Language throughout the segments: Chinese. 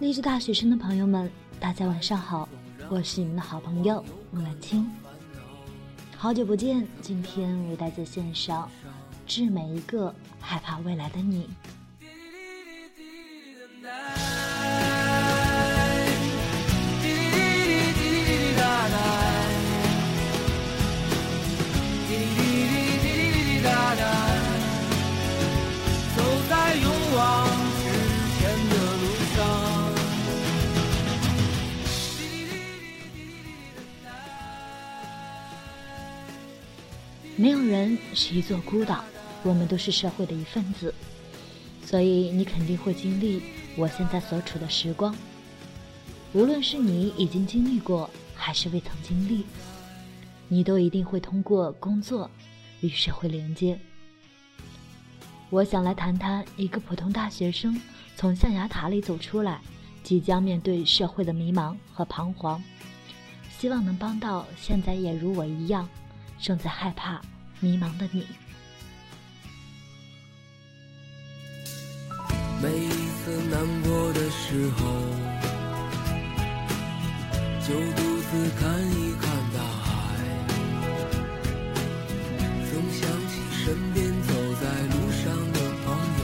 励志大学生的朋友们，大家晚上好，我是你们的好朋友木兰青。好久不见，今天为大家献上《致每一个害怕未来的你》。没有人是一座孤岛，我们都是社会的一份子，所以你肯定会经历我现在所处的时光。无论是你已经经历过，还是未曾经历，你都一定会通过工作与社会连接。我想来谈谈一个普通大学生从象牙塔里走出来，即将面对社会的迷茫和彷徨，希望能帮到现在也如我一样正在害怕、迷茫的你。每一次难过的时候，就独自看一看大海，总想起身边走在路上的朋友，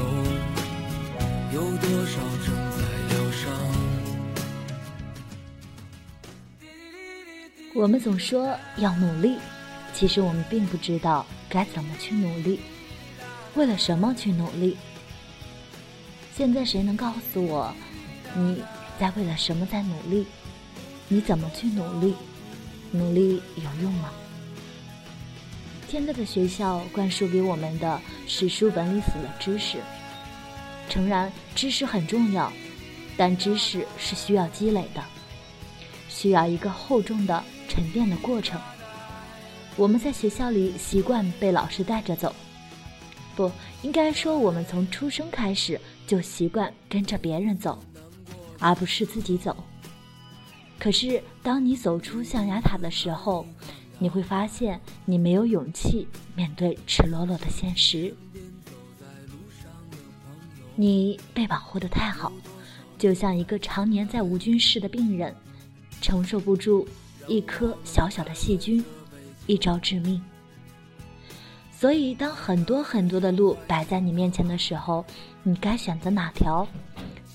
有多少正在疗伤。我们总说要努力，其实我们并不知道该怎么去努力，为了什么去努力。现在谁能告诉我，你在为了什么在努力？你怎么去努力？努力有用吗？现在的学校灌输给我们的是书本里死的知识。诚然，知识很重要，但知识是需要积累的，需要一个厚重的沉淀的过程。我们在学校里习惯被老师带着走，不应该说我们从出生开始就习惯跟着别人走，而不是自己走。可是，当你走出象牙塔的时候，你会发现你没有勇气面对赤裸裸的现实。你被保护的太好，就像一个常年在无菌室的病人，承受不住一颗小小的细菌，一招致命。所以，当很多很多的路摆在你面前的时候，你该选择哪条？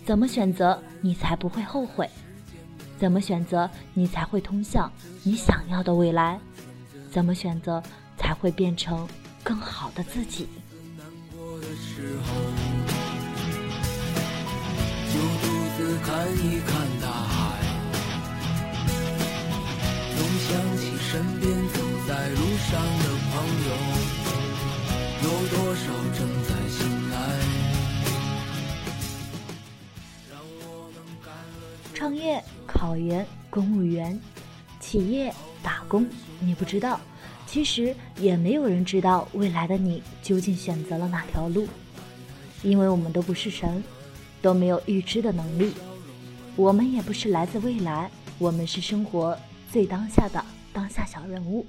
怎么选择你才不会后悔？怎么选择你才会通向你想要的未来？怎么选择才会变成更好的自己？就独自看一看大海，总想起身边上的朋友，有多少正在醒来。让我们干了创业、考研、公务员、企业打工，你不知道，其实也没有人知道未来的你究竟选择了哪条路，因为我们都不是神，都没有预知的能力，我们也不是来自未来，我们是生活最当下的当下小人物。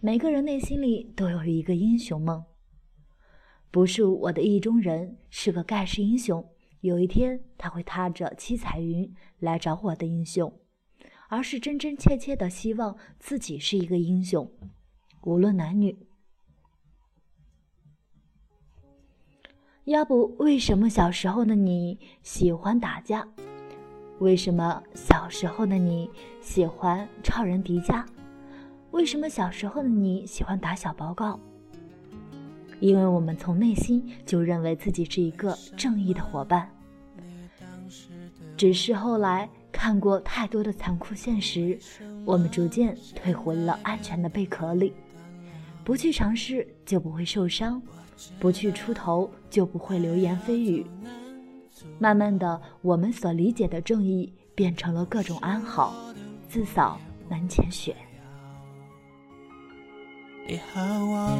每个人内心里都有一个英雄梦。不是我的意中人是个盖世英雄，有一天他会踏着七彩云来找我的英雄，而是真真切切的希望自己是一个英雄，无论男女。要不，为什么小时候的你喜欢打架？为什么小时候的你喜欢超人迪迦？为什么小时候的你喜欢打小报告？因为我们从内心就认为自己是一个正义的伙伴，只是后来看过太多的残酷现实，我们逐渐退回了安全的贝壳里。不去尝试，就不会受伤；不去出头，就不会流言蜚语。慢慢的，我们所理解的正义，变成了各种安好，自扫门前雪。你和我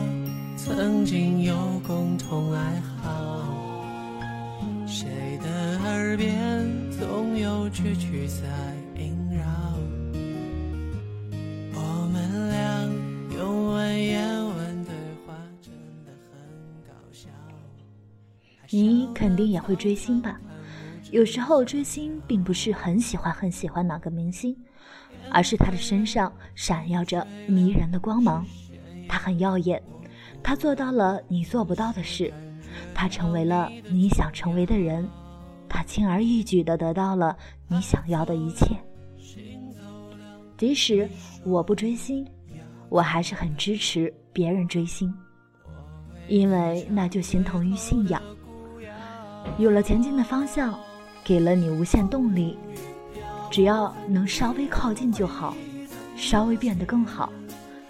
曾经有共同爱好，谁的耳边总有句句在萦绕？我们俩用文言文对话，真的很搞笑。你肯定也会追星吧？有时候追星并不是很喜欢很喜欢哪个明星，而是他的身上闪耀着迷人的光芒。他很耀眼，他做到了你做不到的事，他成为了你想成为的人，他轻而易举地得到了你想要的一切。即使我不追星，我还是很支持别人追星，因为那就形同于信仰。有了前进的方向，给了你无限动力，只要能稍微靠近就好，稍微变得更好。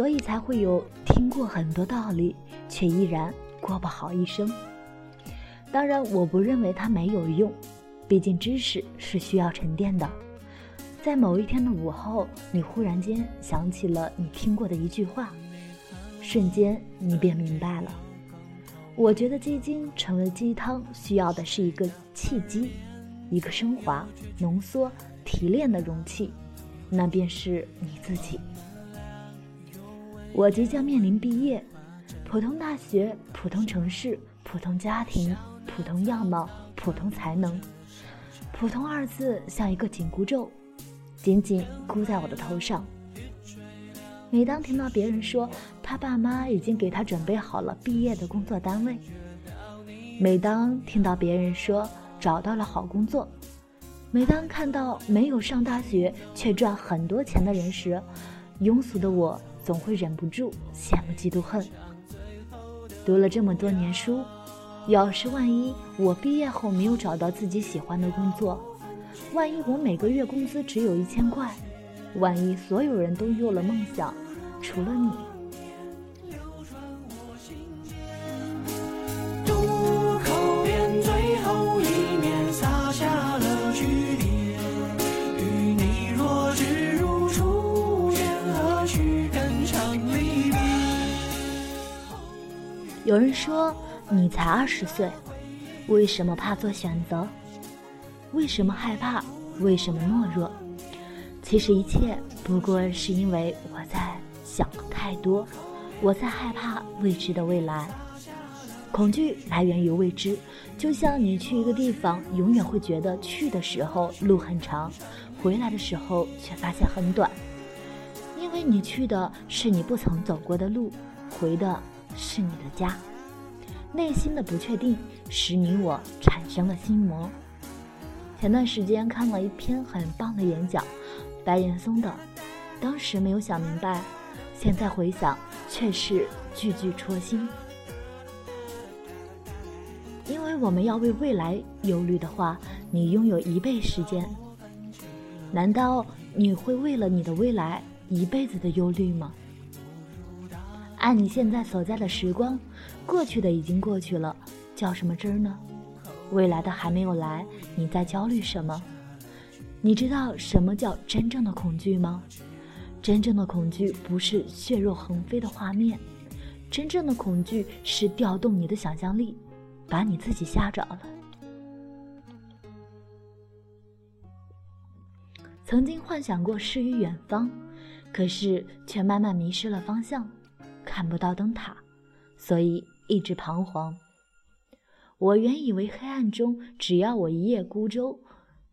所以才会有听过很多道理，却依然过不好一生。当然，我不认为它没有用，毕竟知识是需要沉淀的。在某一天的午后，你忽然间想起了你听过的一句话，瞬间你便明白了。我觉得鸡精成为鸡汤，需要的是一个契机，一个升华、浓缩、提炼的容器，那便是你自己。我即将面临毕业，普通大学，普通城市，普通家庭，普通样貌，普通才能。普通二字像一个紧箍咒，紧紧箍在我的头上。每当听到别人说他爸妈已经给他准备好了毕业的工作单位，每当听到别人说找到了好工作，每当看到没有上大学却赚很多钱的人时，庸俗的我。总会忍不住羡慕嫉妒恨。读了这么多年书，要是万一我毕业后没有找到自己喜欢的工作，万一我每个月工资只有一千块，万一所有人都有了梦想，除了你。有人说你才二十岁，为什么怕做选择？为什么害怕？为什么懦弱？其实一切不过是因为我在想太多，我在害怕未知的未来。恐惧来源于未知，就像你去一个地方，永远会觉得去的时候路很长，回来的时候却发现很短，因为你去的是你不曾走过的路，回的。是你的家，内心的不确定使你我产生了心魔。前段时间看了一篇很棒的演讲，白岩松的，当时没有想明白，现在回想却是句句戳心。因为我们要为未来忧虑的话，你拥有一倍时间，难道你会为了你的未来一辈子的忧虑吗？按你现在所在的时光，过去的已经过去了，较什么真儿呢？未来的还没有来，你在焦虑什么？你知道什么叫真正的恐惧吗？真正的恐惧不是血肉横飞的画面，真正的恐惧是调动你的想象力，把你自己吓着了。曾经幻想过诗与远方，可是却慢慢迷失了方向。看不到灯塔，所以一直彷徨。我原以为黑暗中只要我一叶孤舟，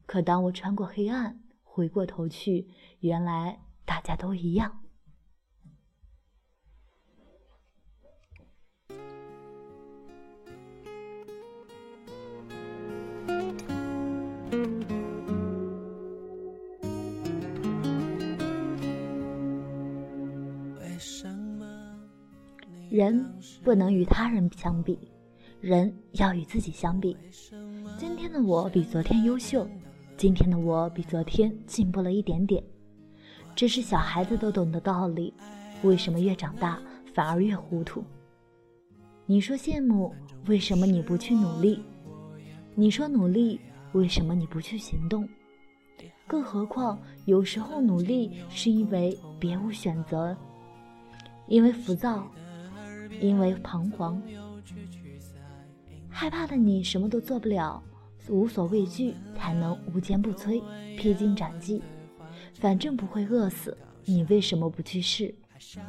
可当我穿过黑暗，回过头去，原来大家都一样。人不能与他人相比，人要与自己相比。今天的我比昨天优秀，今天的我比昨天进步了一点点。这是小孩子都懂的道理，为什么越长大反而越糊涂？你说羡慕，为什么你不去努力？你说努力，为什么你不去行动？更何况，有时候努力是因为别无选择，因为浮躁。因为彷徨，害怕的你什么都做不了，无所畏惧才能无坚不摧、披荆斩棘。反正不会饿死，你为什么不去试？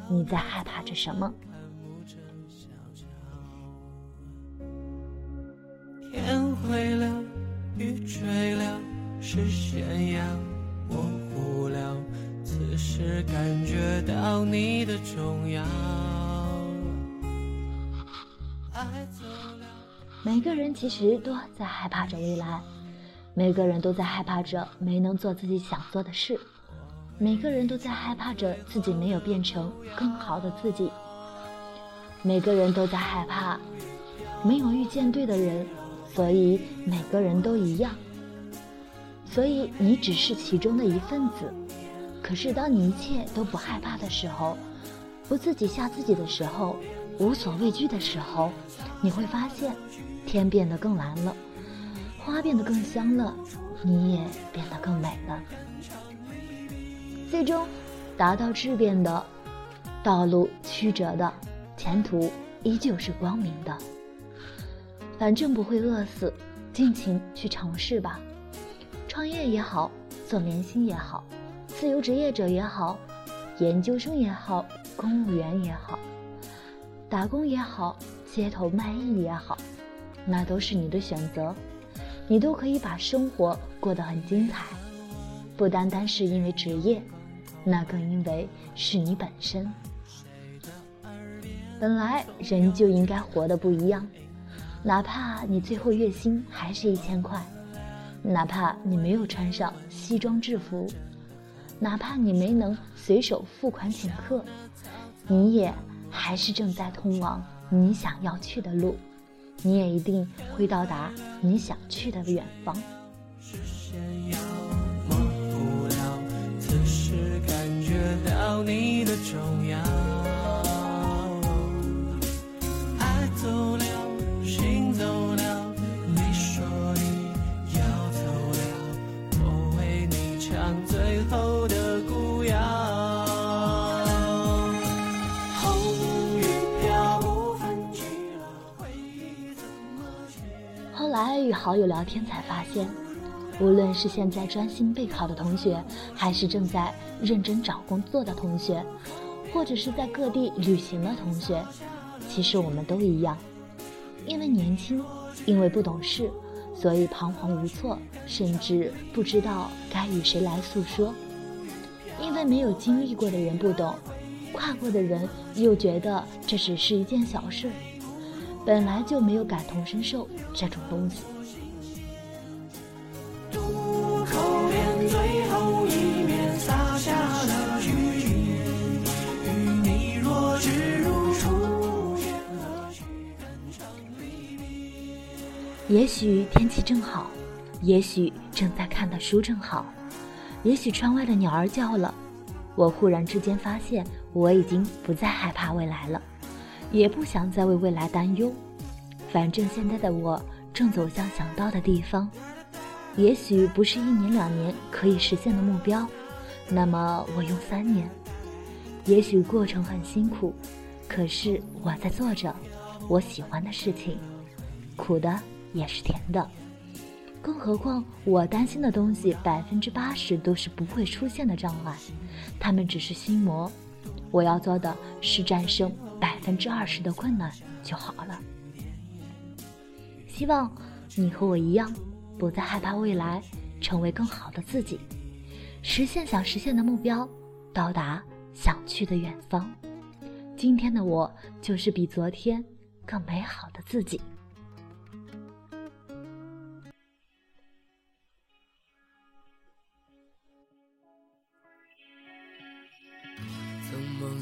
你在害怕着什么？天灰了，雨坠了，视线要模糊了，此时感觉到你的重要。每个人其实都在害怕着未来，每个人都在害怕着没能做自己想做的事，每个人都在害怕着自己没有变成更好的自己，每个人都在害怕没有遇见对的人，所以每个人都一样，所以你只是其中的一份子。可是当你一切都不害怕的时候，不自己吓自己的时候。无所畏惧的时候，你会发现，天变得更蓝了，花变得更香了，你也变得更美了。最终，达到质变的道路曲折的，前途依旧是光明的。反正不会饿死，尽情去尝试吧。创业也好，做明星也好，自由职业者也好，研究生也好，公务员也好。打工也好，街头卖艺也好，那都是你的选择，你都可以把生活过得很精彩，不单单是因为职业，那更因为是你本身。本来人就应该活得不一样，哪怕你最后月薪还是一千块，哪怕你没有穿上西装制服，哪怕你没能随手付款请客，你也。还是正在通往你想要去的路，你也一定会到达你想去的远方。感觉到你的重要。后来与好友聊天才发现，无论是现在专心备考的同学，还是正在认真找工作的同学，或者是在各地旅行的同学，其实我们都一样，因为年轻，因为不懂事，所以彷徨无措，甚至不知道该与谁来诉说。因为没有经历过的人不懂，跨过的人又觉得这只是一件小事。本来就没有感同身受这种东西。也许天气正好，也许正在看的书正好，也许窗外的鸟儿叫了，我忽然之间发现，我已经不再害怕未来了。也不想再为未来担忧，反正现在的我正走向想到的地方。也许不是一年两年可以实现的目标，那么我用三年。也许过程很辛苦，可是我在做着我喜欢的事情，苦的也是甜的。更何况我担心的东西，百分之八十都是不会出现的障碍，他们只是心魔。我要做的是战胜。百分之二十的困难就好了。希望你和我一样，不再害怕未来，成为更好的自己。实现想实现的目标，到达想去的远方。今天的我，就是比昨天更美好的自己。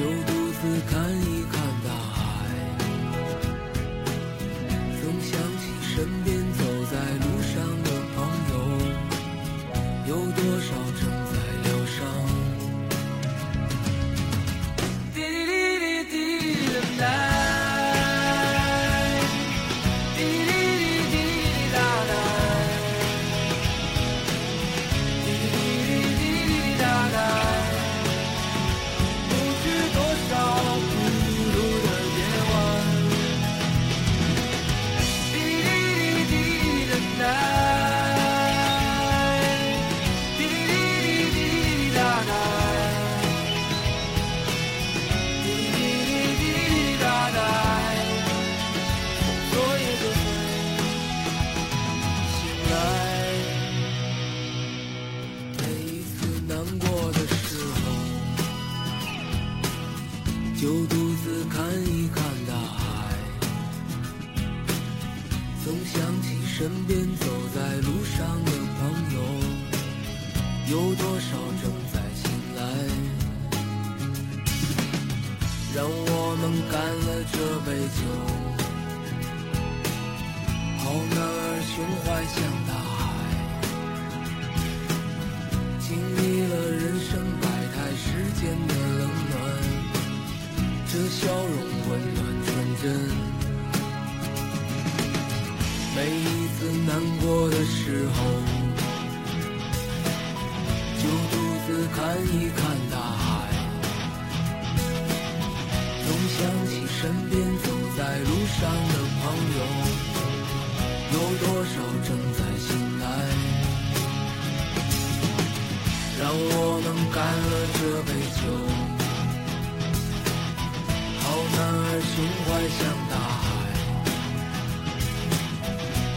就独自看一看大海。总想起身边少正在醒来。让我们干了这杯酒，好男儿胸怀像大海。经历了人生百态世间的冷暖，这笑容温暖纯真。每一次难过的时候，看一看大海。总想起身边走在路上的朋友，有多少正在醒来。让我们干了这杯酒，好男儿胸怀像大海，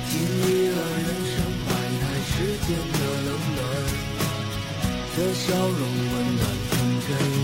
经历了人生百态世间的，笑容温暖纯真。